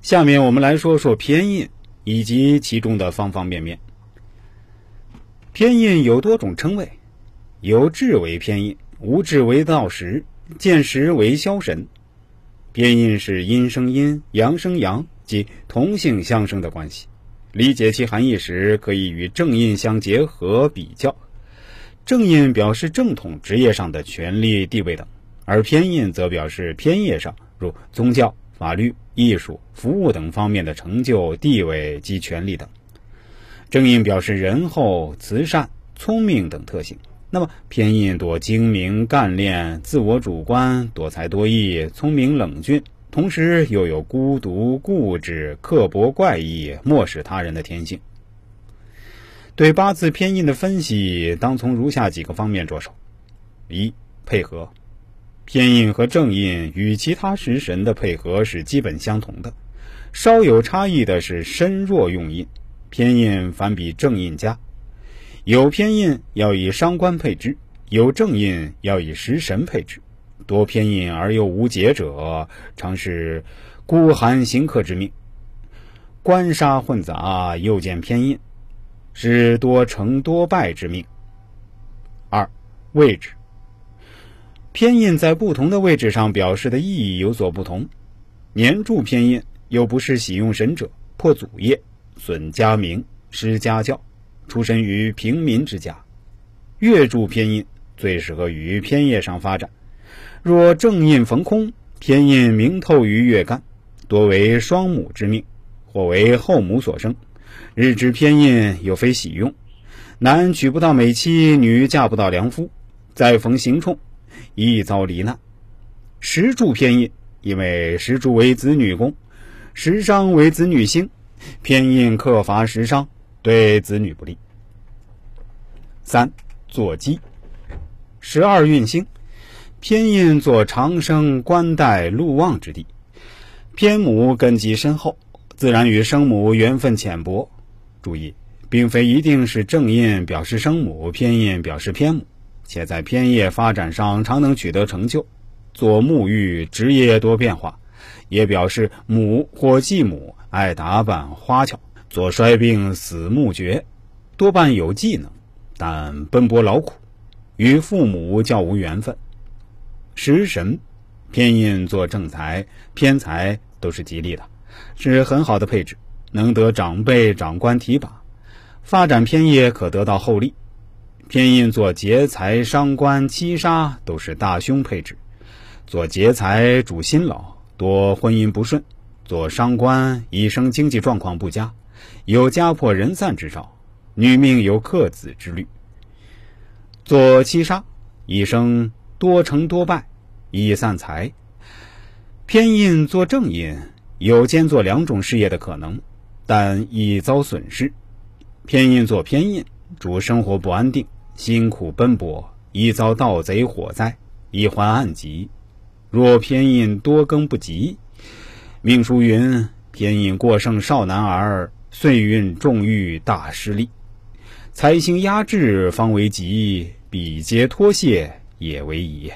下面我们来说说偏印以及其中的方方面面。偏印有多种称谓，有智为偏印，无智为道时，见时为消神。偏印是阴生阴，阳生阳，即同性相生的关系。理解其含义时，可以与正印相结合比较。正印表示正统职业上的权力地位等，而偏印则表示偏业上，如宗教、法律、艺术、服务等方面的成就、地位及权力等。正印表示仁厚、慈善、聪明等特性，那么偏印多精明、干练、自我主观、多才多艺、聪明冷峻，同时又有孤独、固执、刻薄、怪异、漠视他人的天性。对八字偏印的分析，当从如下几个方面着手：一、配合。偏印和正印与其他食神的配合是基本相同的，稍有差异的是身弱用印，偏印反比正印佳。有偏印要以伤官配之，有正印要以食神配之。多偏印而又无解者，常是孤寒行客之命。官杀混杂，又见偏印。是多成多败之命。二、位置偏印在不同的位置上表示的意义有所不同。年柱偏印又不是喜用神者，破祖业，损家名，失家教，出身于平民之家。月柱偏印最适合于偏业上发展。若正印逢空，偏印明透于月干，多为双母之命，或为后母所生。日支偏印又非喜用，男娶不到美妻，女嫁不到良夫，再逢刑冲，易遭罹难。时柱偏印，因为时柱为子女宫，时伤为子女星，偏印克伐时伤，对子女不利。三坐基，十二运星，偏印做长生、官带、禄旺之地，偏母根基深厚，自然与生母缘分浅薄。注意，并非一定是正印表示生母，偏印表示偏母，且在偏业发展上常能取得成就。做沐浴职业多变化，也表示母或继母爱打扮花俏，做衰病死木绝，多半有技能，但奔波劳苦，与父母较无缘分。食神偏印做正财、偏财都是吉利的，是很好的配置。能得长辈长官提拔，发展偏业可得到厚利。偏印做劫财、伤官、七杀都是大凶配置。做劫财主辛劳，多婚姻不顺；做伤官一生经济状况不佳，有家破人散之兆，女命有克子之虑。做七杀一生多成多败，易散财。偏印做正印，有兼做两种事业的可能。但易遭损失，偏印做偏印，主生活不安定，辛苦奔波，一遭盗贼火灾，易患暗疾。若偏印多更不及，命书云：偏印过剩少男儿，岁运重遇大失利。财星压制方为吉，比劫脱卸也为宜。